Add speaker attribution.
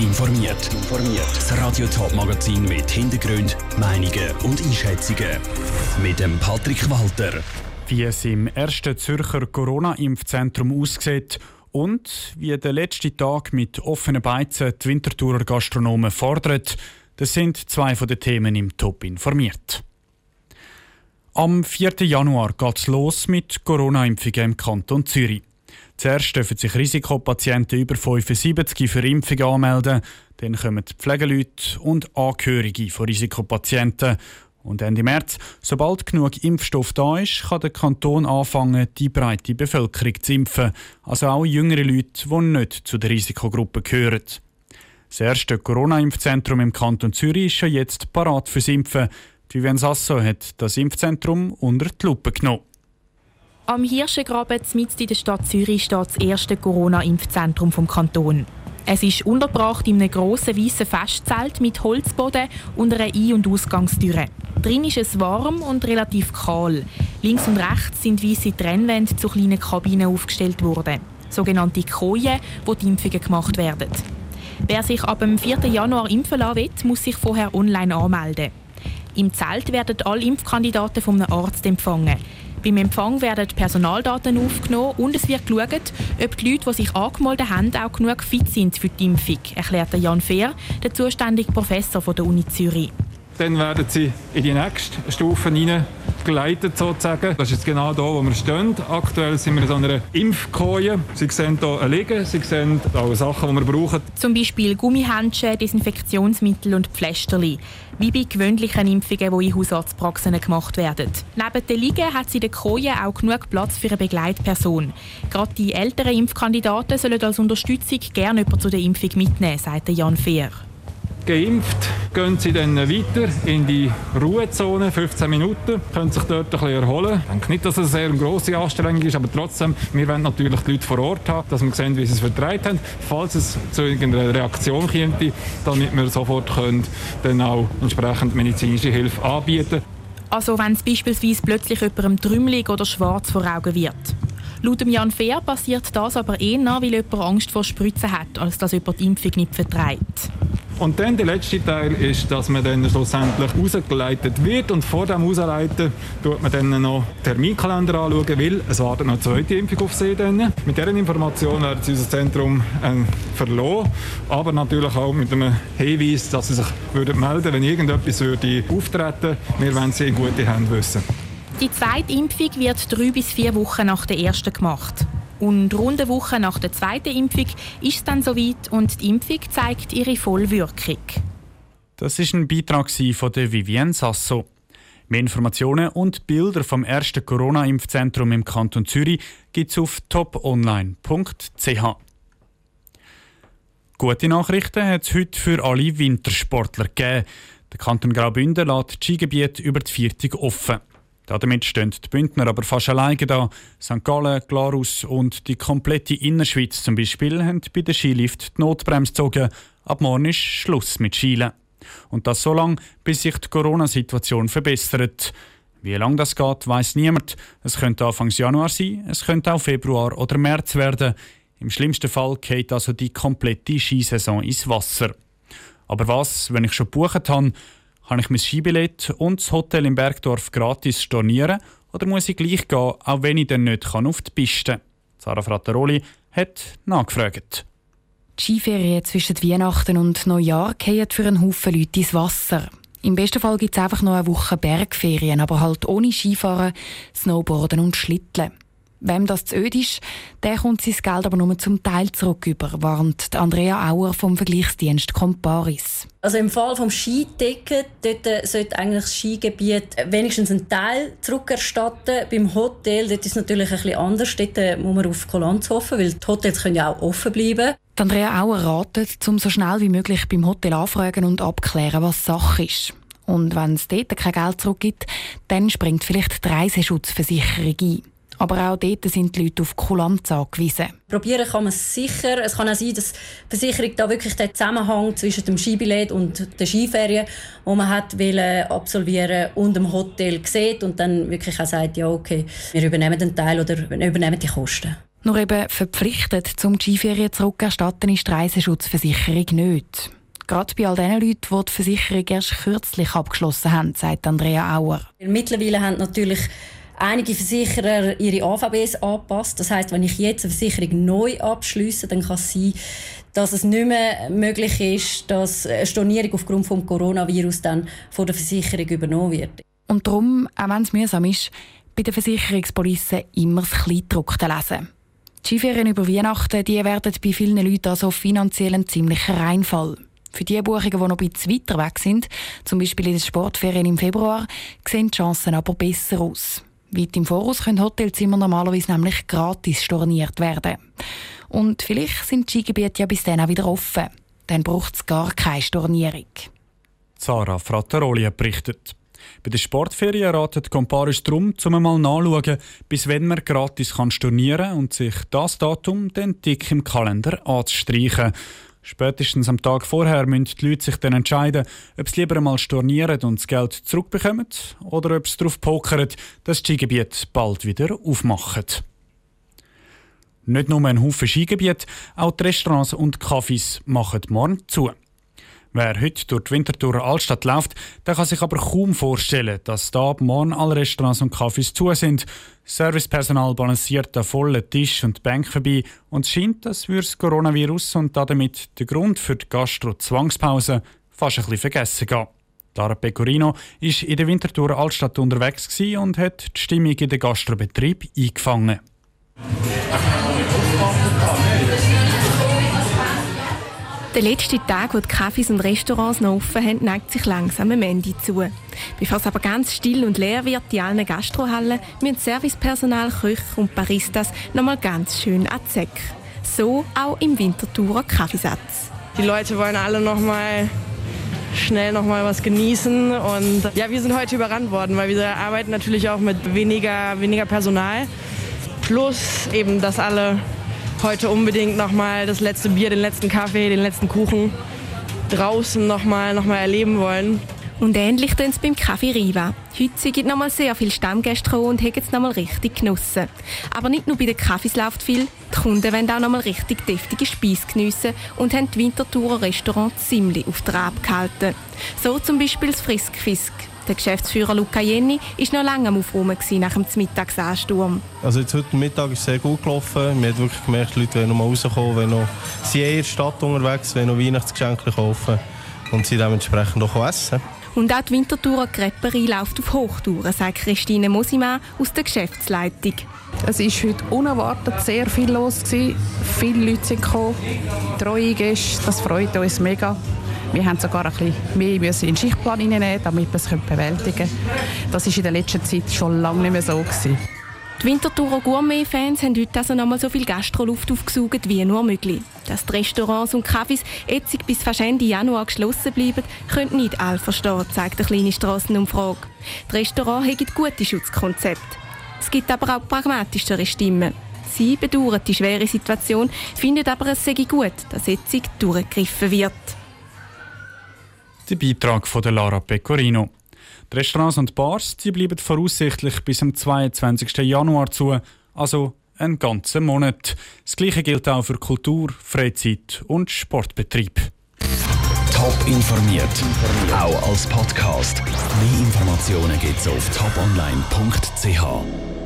Speaker 1: informiert. Das Radio Top Magazin mit Hintergrund, Meinungen und Einschätzungen mit dem Patrick Walter.
Speaker 2: Wie es im ersten Zürcher Corona-Impfzentrum aussieht und wie der letzte Tag mit offenen Beizen die Winterthurer Gastronomen fordert, das sind zwei von den Themen im Top informiert. Am 4. Januar geht es los mit Corona-Impfungen im Kanton Zürich. Zuerst dürfen sich Risikopatienten über 75 für Impfungen anmelden. Dann kommen die Pflegeleute und Angehörige von Risikopatienten. Und Ende März, sobald genug Impfstoff da ist, kann der Kanton anfangen, die breite Bevölkerung zu impfen. Also auch jüngere Leute, die nicht zu der Risikogruppe gehören. Das erste Corona-Impfzentrum im Kanton Zürich ist schon jetzt parat fürs Impfen. Vivian Sasso hat das Impfzentrum unter die Lupe genommen.
Speaker 3: Am Hirschengraben mitten in der Stadt Zürich steht das erste Corona-Impfzentrum vom Kanton. Es ist untergebracht in einem grossen weißen Festzelt mit Holzboden und einer Ein- und Ausgangstüre. Drin ist es warm und relativ kahl. Links und rechts sind weiße Trennwände zu kleinen Kabinen aufgestellt worden. Sogenannte Koje, wo die Impfungen gemacht werden. Wer sich ab dem 4. Januar impfen lassen will, muss sich vorher online anmelden. Im Zelt werden alle Impfkandidaten einem Arzt empfangen. Beim Empfang werden Personaldaten aufgenommen und es wird geschaut, ob die Leute, die sich angemeldet haben, auch genug fit sind für die Impfung, erklärte Jan Fehr, der zuständige Professor der Uni Zürich.
Speaker 4: Dann werden sie in die nächste Stufe hineingeleitet sozusagen. Das ist jetzt genau da, wo wir stehen. Aktuell sind wir in so einer Impfkoje. Sie sehen hier liegen, Sie sehen alle Sachen, die wir brauchen.
Speaker 3: Zum Beispiel Gummihändchen, Desinfektionsmittel und Pflästerli. Wie bei gewöhnlichen Impfungen, die in Hausarztpraxen gemacht werden. Neben den Liegen hat sie in der Koje auch genug Platz für eine Begleitperson. Gerade die älteren Impfkandidaten sollen als Unterstützung gerne jemanden zu der Impfung mitnehmen, sagte Jan Fehr.
Speaker 4: Geimpft gehen sie dann weiter in die Ruhezone, 15 Minuten, können sich dort ein bisschen erholen. Ich denke nicht, dass es eine sehr grosse Anstrengung ist, aber trotzdem, wir wollen natürlich die Leute vor Ort haben, dass wir sehen, wie sie es vertreibt haben, falls es zu irgendeiner Reaktion kommt, damit wir sofort können dann auch entsprechend medizinische Hilfe anbieten
Speaker 3: Also wenn es beispielsweise plötzlich jemandem trümmelig oder schwarz vor Augen wird. Laut Jan Fehr passiert das aber eher, weil jemand Angst vor Spritzen hat, als dass jemand die Impfung nicht vertreibt.
Speaker 4: Und dann der letzte Teil ist, dass man dann schlussendlich rausgeleitet wird und vor dem Rausleiten schaut man dann noch Terminkalender anschauen, weil es wartet noch eine zweite Impfung auf sie dann. Mit dieser Information werden sie unser Zentrum äh, verloren, aber natürlich auch mit einem Hinweis, dass sie sich würden melden wenn irgendetwas würde auftreten Wir wollen sie in gute Hände wissen.
Speaker 3: Die zweite Impfung wird drei bis vier Wochen nach der ersten gemacht. Und rund eine Woche nach der zweiten Impfung ist es dann soweit und die Impfung zeigt ihre Vollwirkung.
Speaker 2: Das ist ein Beitrag von der Vivienne Sasso. Mehr Informationen und Bilder vom ersten Corona-Impfzentrum im Kanton Zürich gibt es auf toponline.ch. Gute Nachrichten hat es heute für alle Wintersportler gegeben. Der Kanton Graubünden lässt das Skigebiet über die Viertig offen. Damit stehen die Bündner aber fast alleine da. St. Gallen, Glarus und die komplette Innerschweiz zum Beispiel haben bei der Skilift die Notbremse gezogen. Ab morgen ist Schluss mit Schielen. Und das so lange, bis sich die Corona-Situation verbessert. Wie lange das geht, weiß niemand. Es könnte Anfang Januar sein, es könnte auch Februar oder März werden. Im schlimmsten Fall geht also die komplette Skisaison ins Wasser. Aber was, wenn ich schon gebucht habe, habe ich mein Skibillett und das Hotel im Bergdorf gratis stornieren oder muss ich gleich gehen, auch wenn ich dann nicht kann auf die Piste? Sarah Frattaroli hat nachgefragt.
Speaker 5: Die Skiferien zwischen Weihnachten und Neujahr gehen für einen Haufen Leute ins Wasser. Im besten Fall gibt es einfach noch eine Woche Bergferien, aber halt ohne Skifahren, Snowboarden und Schlitteln. Wem das zu öd ist, der kommt sein Geld aber nur zum Teil zurück über, warnt Andrea Auer vom Vergleichsdienst Comparis.
Speaker 6: Also im Fall vom Skiticket, dort äh, sollte eigentlich das Skigebiet wenigstens einen Teil zurückerstatten. Beim Hotel, dort ist es natürlich ein bisschen anders. Dort äh, muss man auf Kulanz hoffen, weil die Hotels können ja auch offen bleiben.
Speaker 5: Die Andrea Auer ratet, um so schnell wie möglich beim Hotel anfragen und abklären, was Sache ist. Und wenn es dort kein Geld zurückgibt, dann springt vielleicht die Reiseschutzversicherung ein. Aber auch dort sind die Leute auf Kulanz angewiesen.
Speaker 6: Probieren kann man es sicher. Es kann auch sein, dass die Versicherung da wirklich den Zusammenhang zwischen dem Skibillett und den Skiferien, die man hat absolvieren und dem Hotel sieht und dann wirklich auch sagt, ja okay, wir übernehmen den Teil oder übernehmen die Kosten.
Speaker 5: Nur eben verpflichtet, zum Skiferien zurückerstatten ist die Reiseschutzversicherung nicht. Gerade bei all den Leuten, die die Versicherung erst kürzlich abgeschlossen haben, sagt Andrea Auer.
Speaker 6: Mittlerweile haben natürlich einige Versicherer ihre AVBs angepasst. Das heißt, wenn ich jetzt eine Versicherung neu abschließe, dann kann es sein, dass es nicht mehr möglich ist, dass eine Stornierung aufgrund des Coronavirus dann von der Versicherung übernommen wird.
Speaker 5: Und darum, auch wenn es mühsam ist, bei der Versicherungspolice immer das Kleidruckte lesen. Die Skiferien über Weihnachten die werden bei vielen Leuten also finanziell ein ziemlicher Reinfall. Für die Buchungen, die noch ein bisschen weiter weg sind, zum Beispiel in den Sportferien im Februar, sehen die Chancen aber besser aus. Weit im Voraus können Hotelzimmer normalerweise nämlich gratis storniert werden. Und vielleicht sind die Skigebiete ja bis dann auch wieder offen. Dann braucht es gar keine Stornierung.
Speaker 2: Sarah Frattaroli berichtet. Bei den Sportferien ratet Comparis darum, um einmal nachzuschauen, bis wann man gratis kann stornieren und sich das Datum dann dick im Kalender anzustreichen. Spätestens am Tag vorher müssen die Leute sich dann entscheiden, ob sie lieber einmal stornieren und das Geld zurückbekommen oder ob sie darauf pokern, dass die Skigebiete bald wieder aufmachen. Nicht nur ein Haufen Skigebiete, auch die Restaurants und Cafés machen morgen zu. Wer heute durch die Winterthur Altstadt läuft, der kann sich aber kaum vorstellen, dass da ab morgen alle Restaurants und Cafés zu sind. Servicepersonal balanciert an vollen Tisch und Bank vorbei und scheint, als würde das Coronavirus und damit der Grund für die Gastro-Zwangspause fast ein bisschen vergessen gehen. Lara Pecorino war in der Winterthur Altstadt unterwegs und hat die Stimmung in den Gastrobetrieb eingefangen.
Speaker 7: Der letzte Tag, wo die Cafés und Restaurants noch offen haben, neigt sich langsam am Ende zu. Bevor es aber ganz still und leer wird in allen Gastrohallen, müssen Servicepersonal, Köche und Baristas noch mal ganz schön an die Säcke. So auch im Winterthurer Kaffeesatz.
Speaker 8: Die Leute wollen alle noch mal schnell noch mal was genießen und ja, wir sind heute überrannt worden, weil wir arbeiten natürlich auch mit weniger, weniger Personal. Plus eben, dass alle heute unbedingt noch mal das letzte Bier, den letzten Kaffee, den letzten Kuchen draußen noch mal, noch mal erleben wollen.
Speaker 7: Und ähnlich tun es beim Kaffee Riva. Heute sind noch mal sehr viele Stammgäste und haben es noch mal richtig genossen. Aber nicht nur bei den Kaffees läuft viel, die Kunden wollen auch noch mal richtig deftige Speise geniessen und haben die Winterthurer Restaurant ziemlich auf Trab gehalten. So zum Beispiel das Friskfisk. Der Geschäftsführer Luca Jenny war noch lange am Aufräumen nach dem Mittagsansturm.
Speaker 9: Also jetzt heute Mittag ist sehr gut gelaufen. Man hat wirklich gemerkt, die Leute wollen noch mal rauskommen, wollen noch, sind eher in der Stadt unterwegs, wollen noch Weihnachtsgeschenke kaufen und sie dementsprechend auch essen.
Speaker 7: Und auch die Winterthurer Creperie läuft auf Hochtouren, sagt Christine Mosimann aus der Geschäftsleitung.
Speaker 10: Es war heute unerwartet sehr viel los. Gewesen. Viele Leute sind gekommen, treue Gäste, das freut uns mega. Wir haben sogar ein bisschen mehr in den Schichtplan hineinnehmen, damit wir es bewältigen können. Das war in der letzten Zeit schon lange nicht mehr so. Gewesen.
Speaker 7: Die Winterthurer Gourmet-Fans haben heute also nochmal so viel Gastroluft aufgesaugt wie nur möglich. Dass die Restaurants und Cafés jetzt bis fast Ende Januar geschlossen bleiben, können nicht alle verstehen, zeigt eine kleine Strassenumfrage. Die Restaurants haben gute Schutzkonzepte. Es gibt aber auch pragmatischere Stimmen. Sie bedauern die schwere Situation, finden aber, es sei gut, dass jetzt durchgegriffen wird.
Speaker 2: Der Beitrag von Lara Pecorino. Die Restaurants und Bars die bleiben voraussichtlich bis am 22. Januar zu, also einen ganzen Monat. Das Gleiche gilt auch für Kultur, Freizeit und Sportbetrieb.
Speaker 1: Top informiert, auch als Podcast. Mehr Informationen gibt's auf toponline.ch.